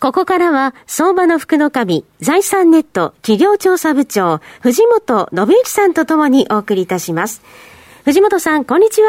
ここからは、相場の福の神、財産ネット企業調査部長、藤本信之さんとともにお送りいたします。藤本さん、こんにちは。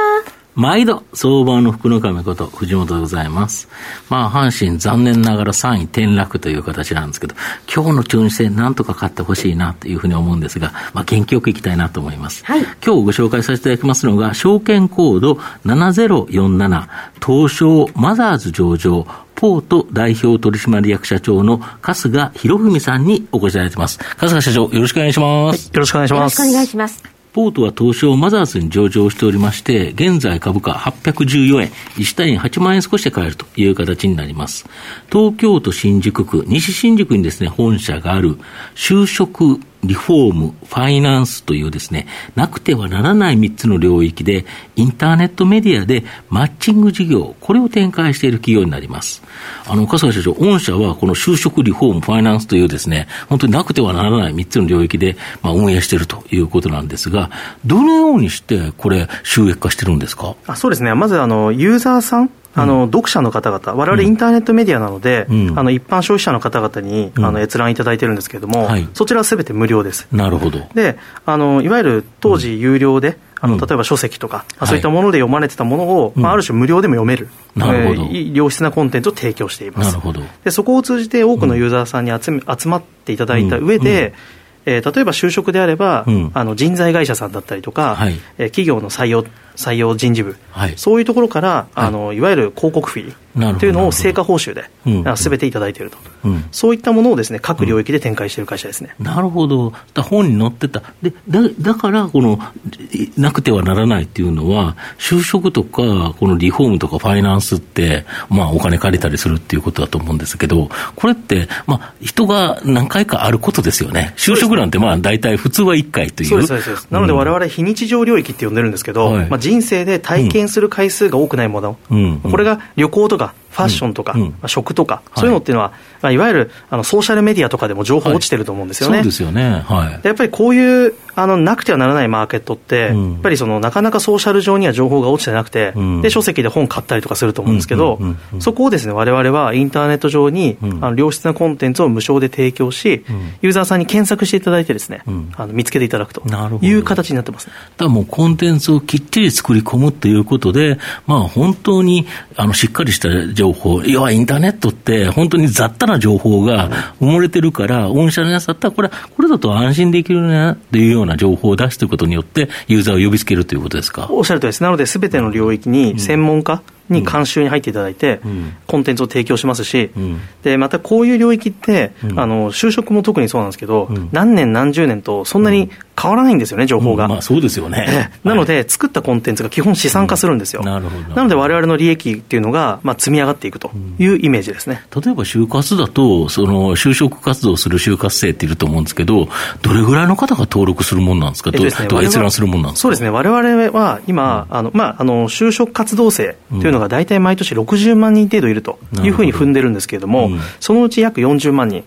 毎度、相場の福の神こと、藤本でございます。まあ、阪神、残念ながら3位転落という形なんですけど、今日の中日戦、なんとか勝ってほしいなというふうに思うんですが、まあ、元気よくいきたいなと思います。はい、今日ご紹介させていただきますのが、証券コード7047、東証マザーズ上場、ポート代表取締役社長の春日博文さんにお越しいただいてます。春日社長、よろしくお願いします。はい、よろしくお願いします。よろしくお願いします。ポートは東証マザーズに上場しておりまして、現在株価814円、1単位8万円少しで買えるという形になります。東京都新宿区、西新宿にですね、本社がある就職リフォーム、ファイナンスというですね、なくてはならない3つの領域で、インターネットメディアでマッチング事業、これを展開している企業になります。あの、笠谷社長、御社はこの就職リフォーム、ファイナンスというですね、本当になくてはならない3つの領域で、まあ、運営しているということなんですが、どのようにしてこれ、収益化してるんですか？あそうですね、まずあのユーザーさんあの、読者の方々、われわれインターネットメディアなので、うん、あの一般消費者の方々に、あの閲覧いただいてるんですけれども、はい、そちらはすべて無料です。なるほど。であのいわゆる当時、有料で、あの例えば書籍とか、うん、そういったもので読まれてたものを、まあ、ある種無料でも読める、なるほど、えー、良質なコンテンツを提供しています。なるほど。でそこを通じて多くのユーザーさんに集め集まっていただいた上で、えー、例えば就職であれば、うん、あの人材会社さんだったりとか、はい、えー、企業の採用採用人事部、はい、そういうところから、あのいわゆる広告フィーというのを成果報酬ですべていただいていると、うん、そういったものをです、ね、各領域で展開している会社ですね、うん、なるほど、本に載ってた、でだだからこの、なくてはならないっていうのは、就職とか、このリフォームとかファイナンスって、まあ、お金借りたりするっていうことだと思うんですけど、これって、まあ、人が何回かあることですよね、就職なんて、まあ、大体普通は1回という。そうですなので、われわれ非日常領域って呼んでるんですけど、はい、まあ、人生で体験する回数が多くないもの、うん。これが旅行とかファッションとか、うん。まあ、食とか、そういうのっていうのは、まあ、いわゆるあのソーシャルメディアとかでも情報落ちてると思うんですよね。はい、そうですよね、はい、やっぱりこういうあのなくてはならないマーケットって、うん、やっぱりそのなかなかソーシャル上には情報が落ちてなくて、うん、で書籍で本買ったりとかすると思うんですけど、そこをですね我々はインターネット上に、あの良質なコンテンツを無償で提供し、ユーザーさんに検索していただいてですね、あの見つけていただくという形になってます、ね、だからもうコンテンツをきっちり作り込むということで、まあ、本当にあのしっかりした情報、要はインターネットって本当に雑多な情報が埋もれてるから、御社のやつだったら、これ、これだと安心できるねっていうような情報を出すということによって、ユーザーを呼びつけるということですか？おっしゃるとりです。なので、すべての領域に専門家、に監修に入っていただいて、コンテンツを提供しますし、でまたこういう領域って、あの就職も特にそうなんですけど、何年、何十年と、そんなに変わらないんですよね、情報が。まあ、そうですよね。なので、作ったコンテンツが基本資産化するんですよ。なるほど。なので、われわれの利益っていうのが、まあ、積み上がっていくというイメージですね。例えば、就活だと、その、就職活動する就活生っていると思うんですけど、どれぐらいの方が登録するもんなんですか、えっとですね、閲覧するもんなんですか？そうですね、われわれは今、あの、まあ、あの、就職活動生というのが大体毎年60万人程度いるというふうに踏んでるんですけれども、そのうち約40万人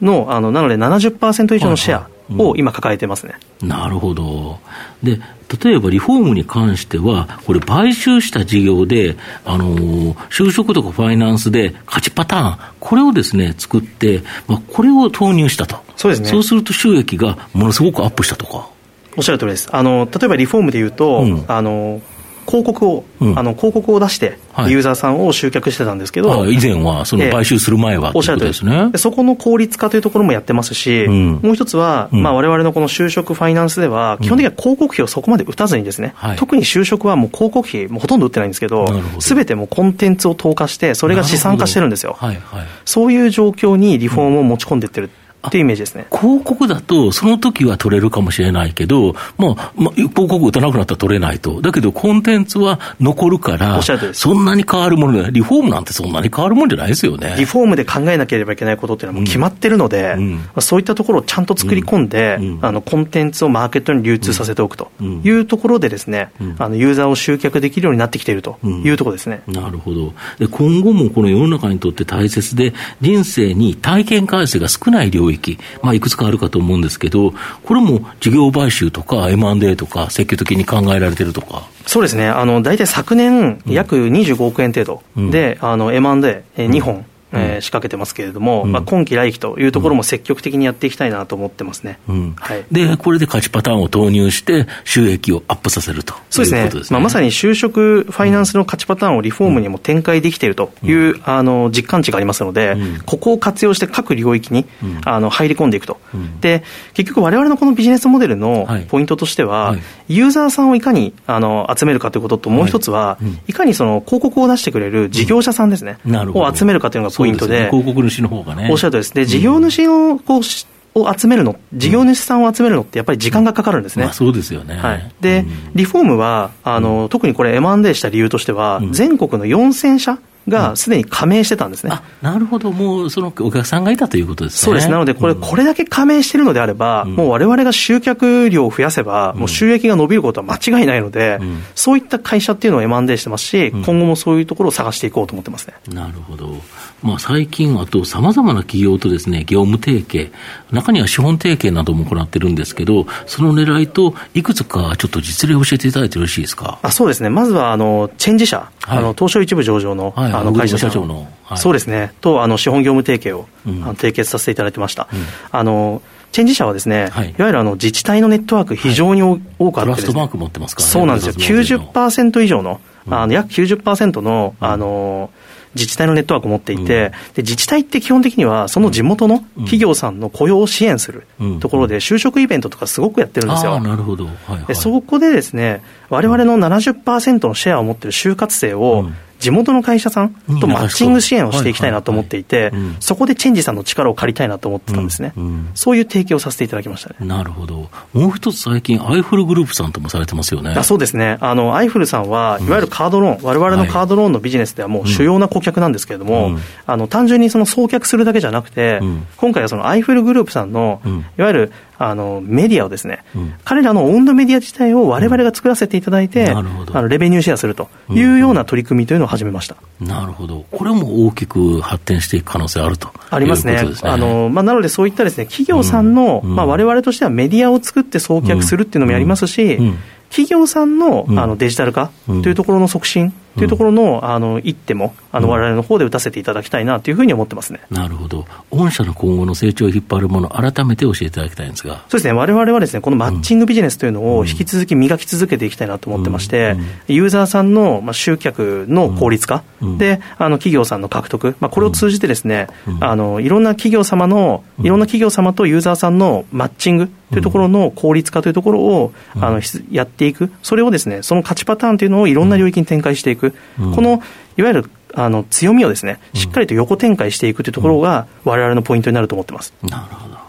の、あの、なので70%以上のシェア、を今抱えてますね、うん、なるほど。で、例えばリフォームに関しては、これ、買収した事業で、あのー、就職とかファイナンスで勝ちパターン、これをですね、作って、まあ、これを投入したと。そうですね。そうすると収益がものすごくアップしたとか。おっしゃる通りです。あの、例えばリフォームでいうと、うん、あの、広告を、うん、あの広告を出して、ユーザーさんを集客してたんですけど、はい、以前は、その買収する前は、おっしゃるとです。ね。そこの効率化というところもやってますし、うん、もう一つは、われわれのこの就職ファイナンスでは、基本的には広告費をそこまで打たずにですね、うん、特に就職はもう広告費、もうほとんど打ってないんですけど、すべてもうコンテンツを投下して、それが資産化してるんですよ。はいはい、そういう状況にリフォームを持ち込んでいってる。っていうイメージですね。広告だと、その時は取れるかもしれないけど、まあ、まあ、広告打たなくなったら取れないと。だけど、コンテンツは残るから、そんなに変わるものリフォームなんてそんなに変わるもんじゃないですよね。リフォームで考えなければいけないことっていうのはもう決まってるので、うん、そういったところをちゃんと作り込んで、うん、あの、コンテンツをマーケットに流通させておくというところでですね、あの、ユーザーを集客できるようになってきているというところですね。なるほど。で、今後もこの世の中にとって大切で、人生に体験回数が少ない領域、まあ、いくつかあるかと思うんですけど、これも事業買収とか M&A とか、積極的に考えられてるとか。そうですね、あの大体昨年、約25億円程度。で、うん、あの M&A2 本、えー、仕掛けてますけれども、うん、まあ、今期来期というところも積極的にやっていきたいなと思ってますね、うん、はい、でこれで勝ちパターンを投入して、収益をアップさせるとそうですね、すね。まあ、まさに就職ファイナンスの勝ちパターンをリフォームにも展開できているという、うん、あの実感値がありますので、ここを活用して各領域に、あの入り込んでいくと、で結局、われわれのこのビジネスモデルのポイントとしては、はい、ユーザーさんをいかにあの集めるかということと、もう一つは、い。かにその広告を出してくれる事業者さんですね、を集めるかというのがポイントで。広告主の方がね。おっしゃるとです。ね、事業主をこうを集めるの、事業主さんを集めるのって、やっぱり時間がかかるんですね。まあ、そうですよね。はい、で、リフォームはあの、特にこれ、M&A した理由としては、全国の4000社がすでに加盟してたんですね、うん、なるほど、もうそのお客さんがいたということですね。そうです、なので、これ、これだけ加盟してるのであれば、うん、もうわれわれが集客量を増やせば、もう収益が伸びることは間違いないので、うん、そういった会社っていうのを M&A してますし、今後もそういうところを探していこうと思ってますね。なるほど。まあ、最近、あと、さまざまな企業とですね、業務提携、中には資本提携なども行ってるんですけど、その狙いと、いくつかちょっと実例を教えていただいてよろしいですか？あそうですね、まずはあのチェンジ社、はい、あの東証一部上場の,、はい、あの会社社長の、はい、そうですね、とあの資本業務提携を、うん、締結させていただきました。うん、あのチェンジ社はですね、はい、いわゆるあの自治体のネットワーク、非常に多くあって、ね、トラストマーク持ってますから、ね、そうなんですよ、90%以上の、あの約90%の、あの自治体のネットワークを持っていて、うん、で自治体って基本的には、その地元の企業さんの雇用を支援するところで、就職イベントとかすごくやってるんですよ。なるほど、はいはい、でそこでですね、われわれの70%のシェアを持っている就活生を、うん地元の会社さんとマッチング支援をしていきたいなと思っていて、そこでチェンジさんの力を借りたいなと思ってたんですね、うん。うん、そういう提供をさせていただきましたね。なるほど、もう一つ最近、アイフルグループさんともされてますよね。あそうですね、あのアイフルさんは、いわゆるカードローン、われわれのカードローンのビジネスではもう主要な顧客なんですけれども、うん、あの単純にその送客するだけじゃなくて、今回はそのアイフルグループさんの、いわゆるあのメディアをですね、うん、彼らのオウンドメディア自体をわれわれが作らせていただいて、うん、あのレベニューシェアするというような取り組みというのを始めました、うん、なるほど、これも大きく発展していく可能性あるとありますね、あのまあ、なのでそういったですね企業さんの、われわれとしてはメディアを作って送客するっていうのもやりますし、企業さんの,、あのデジタル化というところの促進というところの,、あの一手も、あの我々の方で打たせていただきたいなというふうに思ってますね。なるほど。御社の今後の成長を引っ張るもの、改めて教えていただきたいんですが。そうですね。我々はですね、このマッチングビジネスというのを引き続き磨き続けていきたいなと思ってまして、ユーザーさんの集客の効率化。で、あの企業さんの獲得、まあ、これを通じてですね、あのいろんな企業様の、いろんな企業様とユーザーさんのマッチングというところの効率化というところを、あのやっていく、それをですね、その勝ちパターンというのをいろんな領域に展開していく、このいわゆるあの強みをですね、しっかりと横展開していくというところが、われわれのポイントになると思ってます。なるほど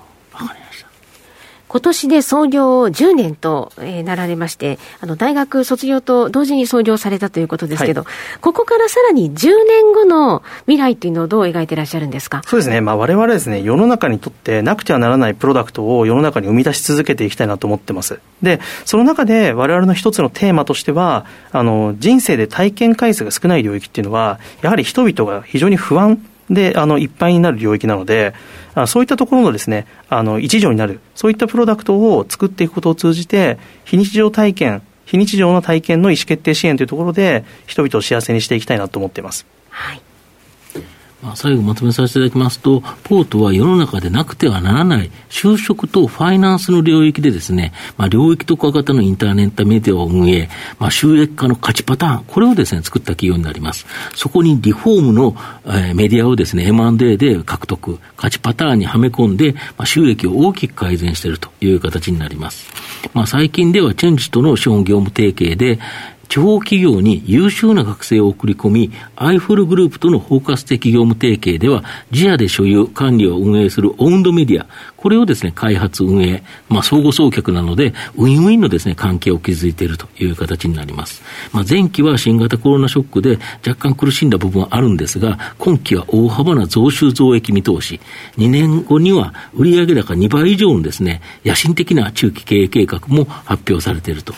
今年で創業10年と、えー、なられまして、あの、大学卒業と同時に創業されたということですけど、はい、ここからさらに10年後の未来というのをどう描いていらっしゃるんですか？そうですね。まあ、我々ですね、世の中にとってなくてはならないプロダクトを世の中に生み出し続けていきたいなと思ってます。で、その中で我々の一つのテーマとしては、あの、人生で体験回数が少ない領域っていうのは、やはり人々が非常に不安で、あの、いっぱいになる領域なので、あそういったところのですね、あの、一助になる、そういったプロダクトを作っていくことを通じて、非日常体験、非日常の体験の意思決定支援というところで、人々を幸せにしていきたいなと思っています。はい。ま、最後まとめさせていただきますと、ポートは世の中でなくてはならない就職とファイナンスの領域でですね、まあ、領域特化型のインターネットメディアを運営、まあ、収益化の価値パターン、これをですね、作った企業になります。そこにリフォームの、えー、メディアをですね、M&A で獲得、価値パターンにはめ込んで、まあ、収益を大きく改善しているという形になります。まあ、最近ではチェンジとの資本業務提携で、地方企業に優秀な学生を送り込み、アイフルグループとの包括的業務提携では、自社で所有、管理を運営するオウンドメディア、これをですね、開発、運営、まあ、相互送客なので、ウィンウィンのですね、関係を築いているという形になります。まあ、前期は新型コロナショックで若干苦しんだ部分はあるんですが、今期は大幅な増収増益見通し、2年後には売上高2倍以上のですね、野心的な中期経営計画も発表されていると。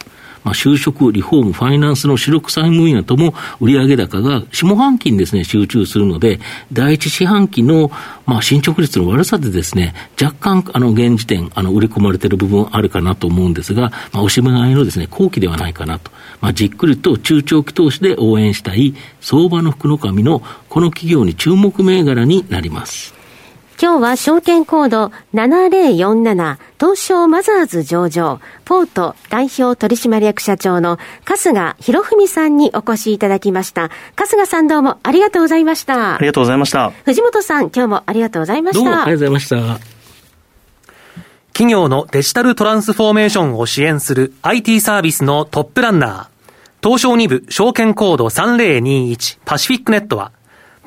まあ、就職、リフォーム、ファイナンスの主力債務分野とも売上高が下半期にですね、集中するので、第一四半期の、まあ、進捗率の悪さでですね、若干、あの、現時点、あの、売り込まれている部分あるかなと思うんですが、まあ、おしまいのですね、後期ではないかなと。まあ、じっくりと中長期投資で応援したい、相場の福の神のこの企業に注目銘柄になります。今日は証券コード7047東証マザーズ上場ポート代表取締役社長の春日博文さんにお越しいただきました。春日さんどうもありがとうございました。ありがとうございました。藤本さん今日もありがとうございました。どうもありがとうございました。企業のデジタルトランスフォーメーションを支援する IT サービスのトップランナー、東証2部証券コード3021パシフィックネットは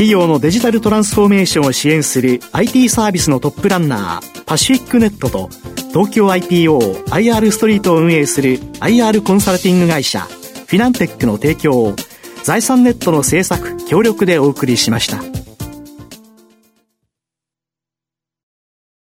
企業のデジタルトランスフォーメーションを支援する IT サービスのトップランナーパシフィックネットと東京 IPOIR ストリートを運営する IR コンサルティング会社フィナンテックの提供を財産ネットの制作協力でお送りしました。